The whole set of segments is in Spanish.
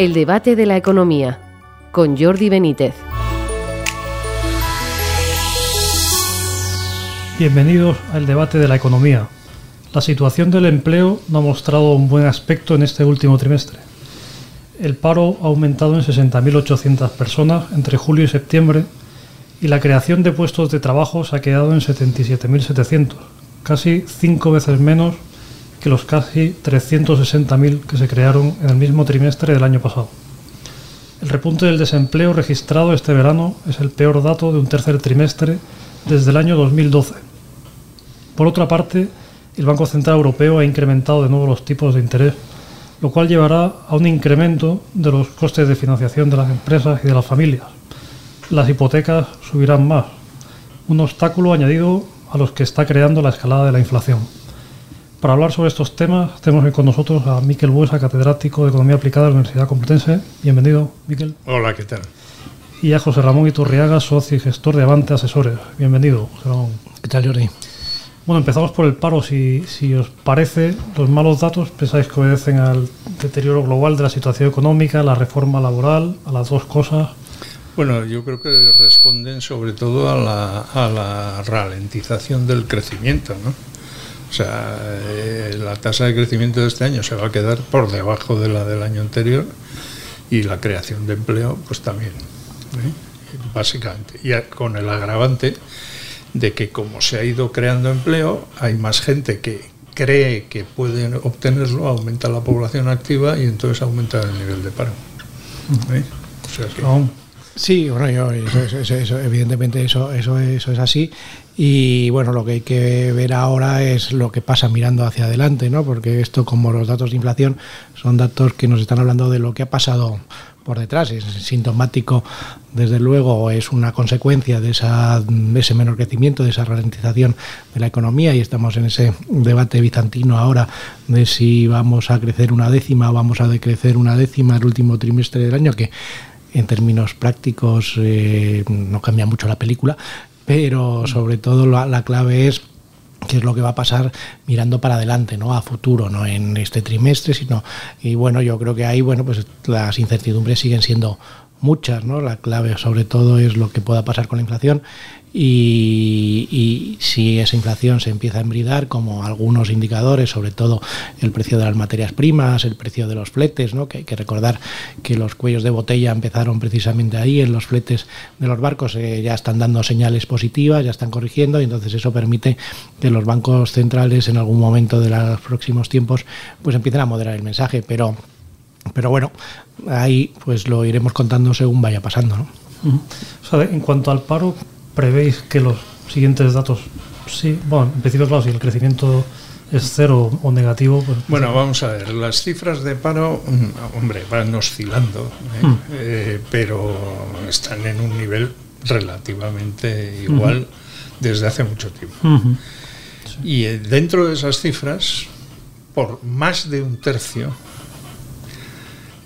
El debate de la economía con Jordi Benítez. Bienvenidos al debate de la economía. La situación del empleo no ha mostrado un buen aspecto en este último trimestre. El paro ha aumentado en 60.800 personas entre julio y septiembre y la creación de puestos de trabajo se ha quedado en 77.700, casi cinco veces menos que los casi 360.000 que se crearon en el mismo trimestre del año pasado. El repunte del desempleo registrado este verano es el peor dato de un tercer trimestre desde el año 2012. Por otra parte, el Banco Central Europeo ha incrementado de nuevo los tipos de interés, lo cual llevará a un incremento de los costes de financiación de las empresas y de las familias. Las hipotecas subirán más, un obstáculo añadido a los que está creando la escalada de la inflación. Para hablar sobre estos temas, tenemos hoy con nosotros a Miquel Buesa, catedrático de Economía Aplicada de la Universidad Complutense. Bienvenido, Miquel. Hola, ¿qué tal? Y a José Ramón Iturriaga, socio y gestor de Avante Asesores. Bienvenido, José Ramón. ¿Qué tal, Jordi? Bueno, empezamos por el paro. Si, si os parece, los malos datos pensáis que obedecen al deterioro global de la situación económica, la reforma laboral, a las dos cosas. Bueno, yo creo que responden sobre todo a la, a la ralentización del crecimiento, ¿no? O sea, eh, la tasa de crecimiento de este año se va a quedar por debajo de la del año anterior y la creación de empleo, pues también, ¿eh? básicamente. Y con el agravante de que como se ha ido creando empleo, hay más gente que cree que puede obtenerlo, aumenta la población activa y entonces aumenta el nivel de paro. ¿eh? O sea que, Sí, bueno, yo, evidentemente eso, es así. Y bueno, lo que hay que ver ahora es lo que pasa mirando hacia adelante, ¿no? Porque esto, como los datos de inflación, son datos que nos están hablando de lo que ha pasado por detrás. Es sintomático, desde luego, es una consecuencia de, de ese menor crecimiento, de esa ralentización de la economía y estamos en ese debate bizantino ahora de si vamos a crecer una décima o vamos a decrecer una décima el último trimestre del año, que en términos prácticos eh, no cambia mucho la película, pero sobre todo la, la clave es qué es lo que va a pasar mirando para adelante, ¿no? A futuro, no en este trimestre, sino y bueno, yo creo que ahí, bueno, pues las incertidumbres siguen siendo muchas, ¿no? La clave sobre todo es lo que pueda pasar con la inflación y, si esa inflación se empieza a embridar, como algunos indicadores, sobre todo el precio de las materias primas, el precio de los fletes, ¿no? que hay que recordar que los cuellos de botella empezaron precisamente ahí, en los fletes de los barcos eh, ya están dando señales positivas, ya están corrigiendo y entonces eso permite que los bancos centrales en algún momento de los próximos tiempos pues empiecen a moderar el mensaje, pero pero bueno, ahí pues lo iremos contando según vaya pasando. ¿no? en cuanto al paro, ¿prevéis que los siguientes datos, sí, bueno, en principio, claro, si el crecimiento es cero o negativo. Pues, bueno, vamos a ver, las cifras de paro, mm, hombre, van oscilando, ¿eh? Mm. Eh, pero están en un nivel relativamente igual desde hace mucho tiempo. Y eh, dentro de esas cifras, por más de un tercio,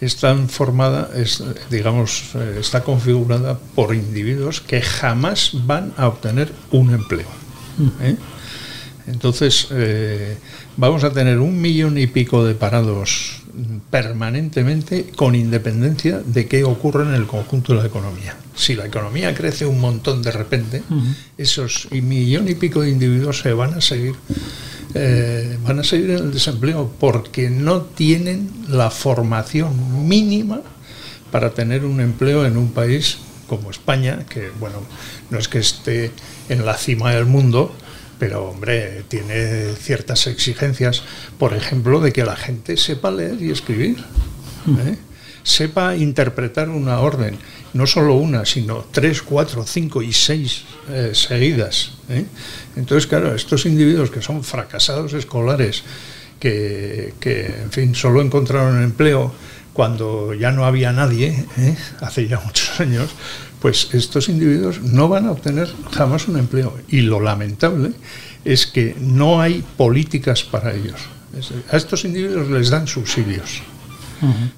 está formada, es, digamos, eh, está configurada por individuos que jamás van a obtener un empleo. ¿eh? Entonces, eh, vamos a tener un millón y pico de parados permanentemente con independencia de qué ocurre en el conjunto de la economía. Si la economía crece un montón de repente, esos millón y pico de individuos se van a seguir eh, van a seguir en el desempleo porque no tienen la formación mínima para tener un empleo en un país como España, que bueno, no es que esté en la cima del mundo, pero hombre, tiene ciertas exigencias, por ejemplo, de que la gente sepa leer y escribir. ¿eh? Sepa interpretar una orden, no solo una, sino tres, cuatro, cinco y seis eh, seguidas. ¿eh? Entonces, claro, estos individuos que son fracasados escolares, que, en fin, solo encontraron empleo cuando ya no había nadie, ¿eh? hace ya muchos años, pues estos individuos no van a obtener jamás un empleo. Y lo lamentable es que no hay políticas para ellos. A estos individuos les dan subsidios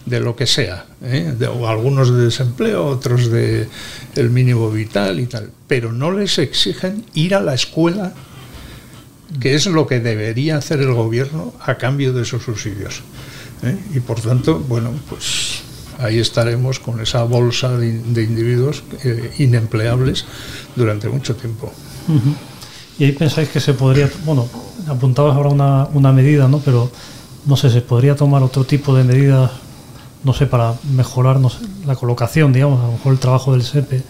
de lo que sea, ¿eh? o algunos de desempleo, otros de el mínimo vital y tal, pero no les exigen ir a la escuela, que es lo que debería hacer el gobierno a cambio de esos subsidios. ¿eh? Y por tanto, bueno, pues ahí estaremos con esa bolsa de, individuos eh, inempleables durante mucho tiempo. Y ahí pensáis que se podría, bueno, apuntabas ahora una, una medida, ¿no? Pero no sé, se podría tomar otro tipo de medidas, no sé, para mejorar la colocación, digamos, a lo mejor el trabajo del SEPE,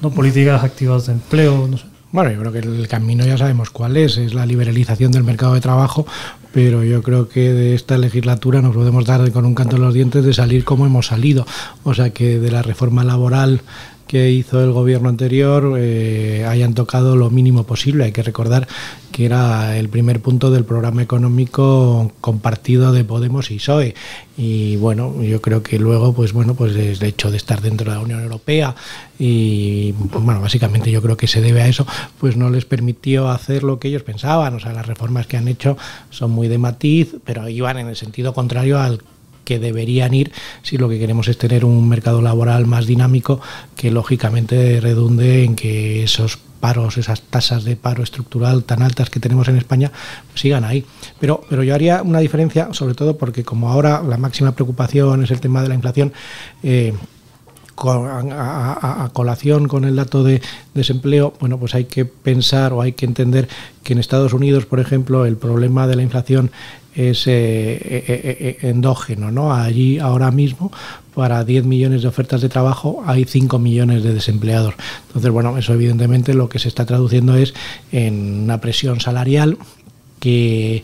no políticas activas de empleo, no sé. Bueno, yo creo que el camino ya sabemos cuál es, es la liberalización del mercado de trabajo, pero yo creo que de esta legislatura nos podemos dar con un canto en los dientes de salir como hemos salido. O sea que de la reforma laboral que hizo el gobierno anterior eh, hayan tocado lo mínimo posible. Hay que recordar que era el primer punto del programa económico compartido de Podemos y PSOE. Y bueno, yo creo que luego, pues bueno, pues el hecho de estar dentro de la Unión Europea y bueno, básicamente yo creo que se debe a eso, pues no les permitió hacer lo que ellos pensaban. O sea, las reformas que han hecho son muy de matiz, pero iban en el sentido contrario al que deberían ir si lo que queremos es tener un mercado laboral más dinámico que lógicamente redunde en que esos paros, esas tasas de paro estructural tan altas que tenemos en España, sigan ahí. Pero, pero yo haría una diferencia, sobre todo porque como ahora la máxima preocupación es el tema de la inflación, eh, a, colación con el dato de desempleo, bueno, pues hay que pensar o hay que entender que en Estados Unidos, por ejemplo, el problema de la inflación es eh, eh, eh, endógeno, ¿no? Allí ahora mismo para 10 millones de ofertas de trabajo hay 5 millones de desempleados. Entonces, bueno, eso evidentemente lo que se está traduciendo es en una presión salarial que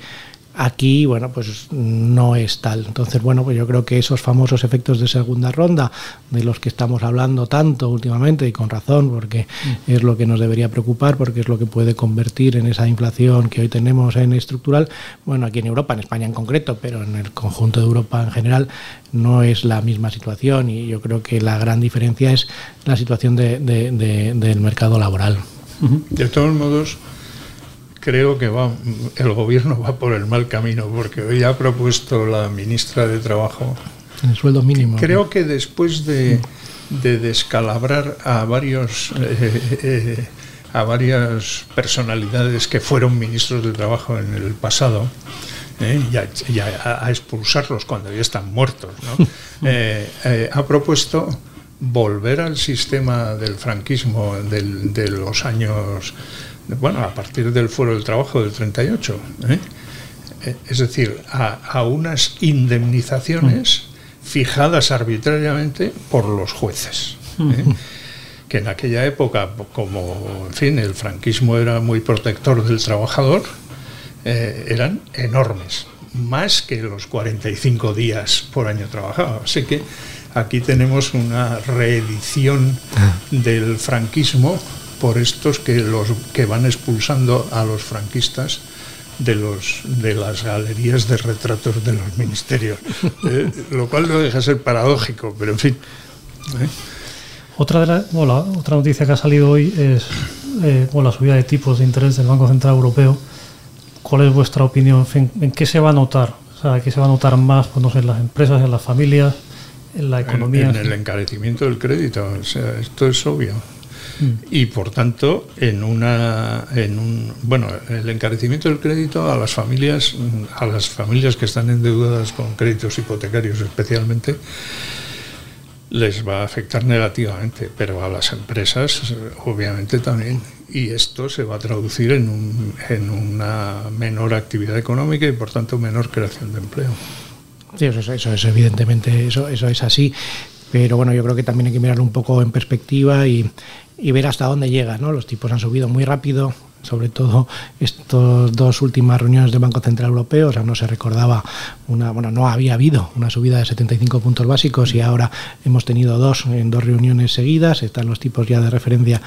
Aquí, bueno, pues no es tal. Entonces, bueno, pues yo creo que esos famosos efectos de segunda ronda, de los que estamos hablando tanto últimamente, y con razón, porque mm. es lo que nos debería preocupar, porque es lo que puede convertir en esa inflación que hoy tenemos en estructural, bueno, aquí en Europa, en España en concreto, pero en el conjunto de Europa en general, no es la misma situación y yo creo que la gran diferencia es la situación del mercado laboral. De todos modos, creo que va, el gobierno va por el mal camino, porque hoy ha propuesto la ministra de Trabajo. El sueldo mínimo. Creo que después de, descalabrar a varios. Eh, eh, a varias personalidades que fueron ministros de trabajo en el pasado, eh, y, a, expulsarlos cuando ya están muertos, ha propuesto volver al sistema del franquismo de los años bueno, a partir del fuero del trabajo del 38. ¿eh? Eh, es decir, a, unas indemnizaciones mm. fijadas arbitrariamente por los jueces. ¿eh? Que en aquella época, como en fin, el franquismo era muy protector del trabajador, eran enormes, más que los 45 días por año trabajado. Así que aquí tenemos una reedición ah. del franquismo por estos que los que van expulsando a los franquistas de los de las galerías de retratos de los ministerios, eh, lo cual no deja de ser paradójico, pero en fin. ¿eh? Otra de la, otra noticia que ha salido hoy es eh, la subida de tipos de interés del Banco Central Europeo. ¿Cuál es vuestra opinión? En, qué se va a notar? O sea, ¿qué se va a notar más pues, no sé, en las empresas, en las familias, en la economía? En, en el encarecimiento del crédito. O sea, esto es obvio y por tanto en una en un bueno el encarecimiento del crédito a las familias a las familias que están endeudadas con créditos hipotecarios especialmente les va a afectar negativamente pero a las empresas obviamente también. Y esto se va a traducir en, un, en una menor actividad económica y por tanto menor creación de empleo. Eso, eso, eso evidentemente, eso, eso es así pero bueno, yo creo que también hay que mirarlo un poco en perspectiva y, ver hasta dónde llega. ¿no? Los tipos han subido muy rápido, sobre todo estas dos últimas reuniones del Banco Central Europeo, o sea, no se recordaba una, bueno, no había habido una subida de 75 puntos básicos y ahora hemos tenido dos en dos reuniones seguidas, están los tipos ya de referencia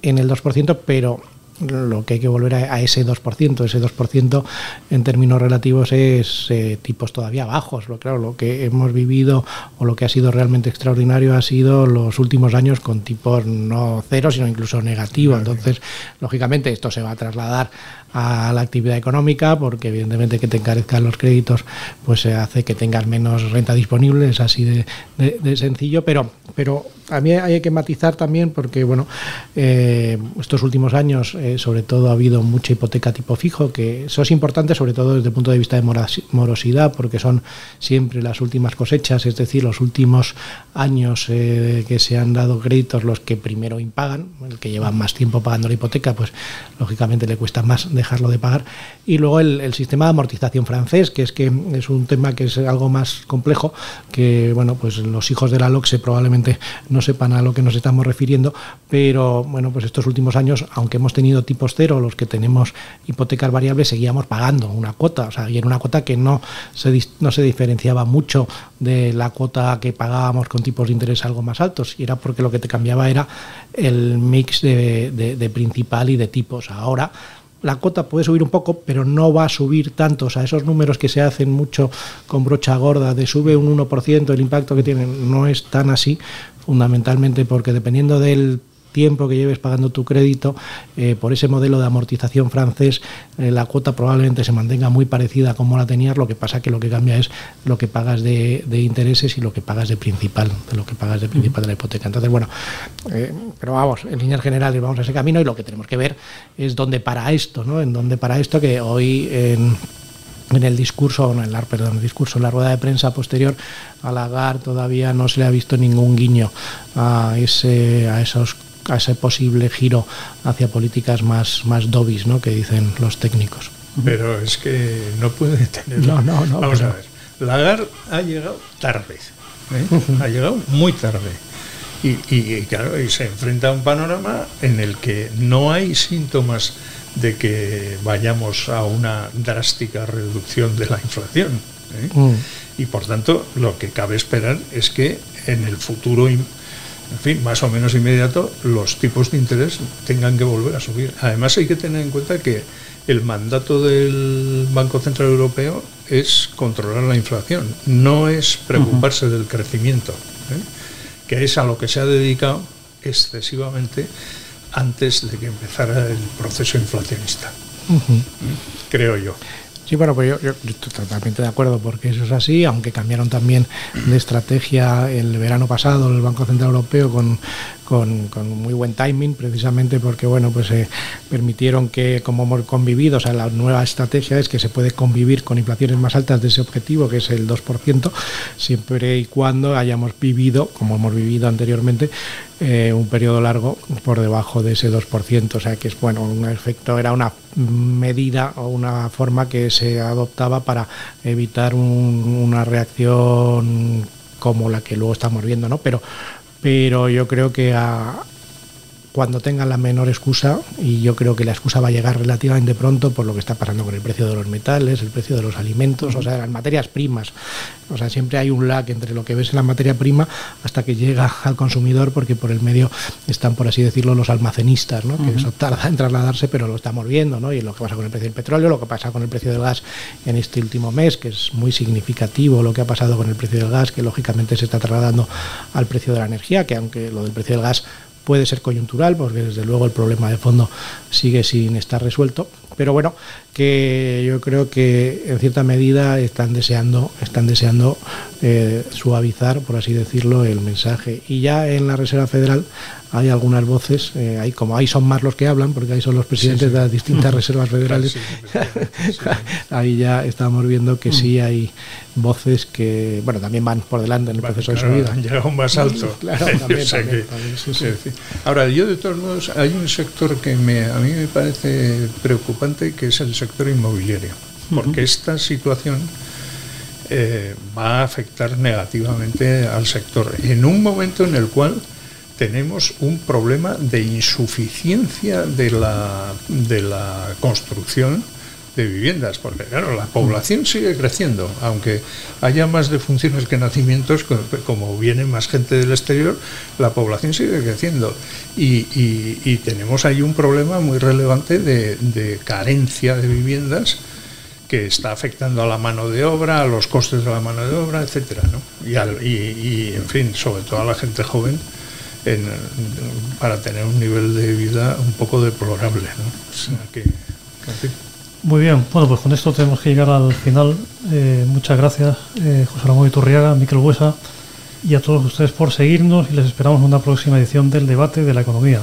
en el 2%, pero lo que hay que volver a, ese 2%, ese 2% en términos relativos es eh, tipos todavía bajos. Lo, claro, lo que hemos vivido o lo que ha sido realmente extraordinario ha sido los últimos años con tipos no cero, sino incluso negativos. Entonces, lógicamente, esto se va a trasladar a la actividad económica, porque evidentemente que te encarezcan los créditos, pues se hace que tengas menos renta disponible, es así de, sencillo, pero, pero a mí hay que matizar también, porque bueno, eh, estos últimos años eh, sobre todo ha habido mucha hipoteca tipo fijo, que eso es importante sobre todo desde el punto de vista de morosidad, porque son siempre las últimas cosechas, es decir, los últimos años eh, que se han dado créditos los que primero impagan, el que lleva más tiempo pagando la hipoteca, pues lógicamente le cuesta más dejarlo de pagar. Y luego el, sistema de amortización francés, que es que es un tema que es algo más complejo, que bueno, pues los hijos de la LOCSE probablemente no sepan a lo que nos estamos refiriendo, pero bueno, pues estos últimos años, aunque hemos tenido tipos cero, los que tenemos hipotecas variables, seguíamos pagando una cuota, o sea, y era una cuota que no se, no se diferenciaba mucho de la cuota que pagábamos con tipos de interés algo más altos, y era porque lo que te cambiaba era el mix de, de principal y de tipos. Ahora, la cuota puede subir un poco, pero no va a subir tanto. O sea, esos números que se hacen mucho con brocha gorda, de sube un 1% el impacto que tienen, no es tan así, fundamentalmente porque dependiendo del tiempo que lleves pagando tu crédito, eh, por ese modelo de amortización francés, eh, la cuota probablemente se mantenga muy parecida a como la tenías, lo que pasa que lo que cambia es lo que pagas de, intereses y lo que pagas de principal, de lo que pagas de principal de la hipoteca. Entonces, bueno, eh, pero vamos, en líneas generales vamos a ese camino y lo que tenemos que ver es dónde para esto, ¿no? En dónde para esto que hoy en el discurso, en el discurso, en la rueda de prensa posterior a Lagarde todavía no se le ha visto ningún guiño a ese, a esos a ese posible giro hacia políticas más, más dobis, ¿no? que dicen los técnicos. Pero es que no puede tener. No, no, no. Vamos a ver. Lagarde ha llegado tarde. ¿eh? ha llegado muy tarde. Y, y, claro, y se enfrenta a un panorama en el que no hay síntomas de que vayamos a una drástica reducción de la inflación. ¿eh? Mm. Y por tanto, lo que cabe esperar es que en el futuro en fin, más o menos inmediato, los tipos de interés tengan que volver a subir. Además hay que tener en cuenta que el mandato del Banco Central Europeo es controlar la inflación, no es preocuparse del crecimiento, ¿eh? que es a lo que se ha dedicado excesivamente antes de que empezara el proceso inflacionista, creo yo. Sí, bueno, pues yo, estoy totalmente de acuerdo porque eso es así, aunque cambiaron también de estrategia el verano pasado el Banco Central Europeo con, con, muy buen timing, precisamente porque bueno, pues eh, permitieron que como hemos convivido, o sea, la nueva estrategia es que se puede convivir con inflaciones más altas de ese objetivo, que es el 2%, siempre y cuando hayamos vivido, como hemos vivido anteriormente, eh, un periodo largo por debajo de ese 2%. O sea que es bueno, un efecto, era una medida o una forma que se adoptaba para evitar una reacción como la que luego estamos viendo, ¿no? Pero, pero yo creo que a, cuando tengan la menor excusa, y yo creo que la excusa va a llegar relativamente pronto por lo que está pasando con el precio de los metales, el precio de los alimentos, o sea, las materias primas. O sea, siempre hay un lag entre lo que ves en la materia prima hasta que llega al consumidor, porque por el medio están, por así decirlo, los almacenistas, ¿no? que eso tarda en trasladarse, pero lo estamos viendo, ¿no? y lo que pasa con el precio del petróleo, lo que pasa con el precio del gas en este último mes, que es muy significativo lo que ha pasado con el precio del gas, que lógicamente se está trasladando al precio de la energía, que aunque lo del precio del gas puede ser coyuntural, porque desde luego el problema de fondo sigue sin estar resuelto. Pero bueno, que yo creo que en cierta medida están deseando, están deseando eh, suavizar, por así decirlo, el mensaje. Y ya en la Reserva Federal hay algunas voces, eh, hay, como ahí son más los que hablan, porque ahí son los presidentes de las distintas reservas federales, ahí ya estamos viendo que sí mm. hay voces que, bueno, también van por delante en el proceso de subida. Han llegado más alto. Ahora, yo de todos modos, hay un sector que me, a mí me parece preocupante, que es el sector inmobiliario, porque esta situación eh, va a afectar negativamente al sector en un momento en el cual tenemos un problema de insuficiencia de la, de la construcción de viviendas, porque claro, la población sigue creciendo, aunque haya más defunciones que nacimientos, como viene más gente del exterior, la población sigue creciendo. Y, tenemos ahí un problema muy relevante de, carencia de viviendas que está afectando a la mano de obra, a los costes de la mano de obra, etcétera, ¿no? y, y, en fin, sobre todo a la gente joven, para tener un nivel de vida un poco deplorable. ¿no? muy bien, bueno, pues con esto tenemos que llegar al final. Eh, muchas gracias, eh, José Ramón Iturriaga, Miquel Huesa y a todos ustedes por seguirnos y les esperamos en una próxima edición del debate de la economía.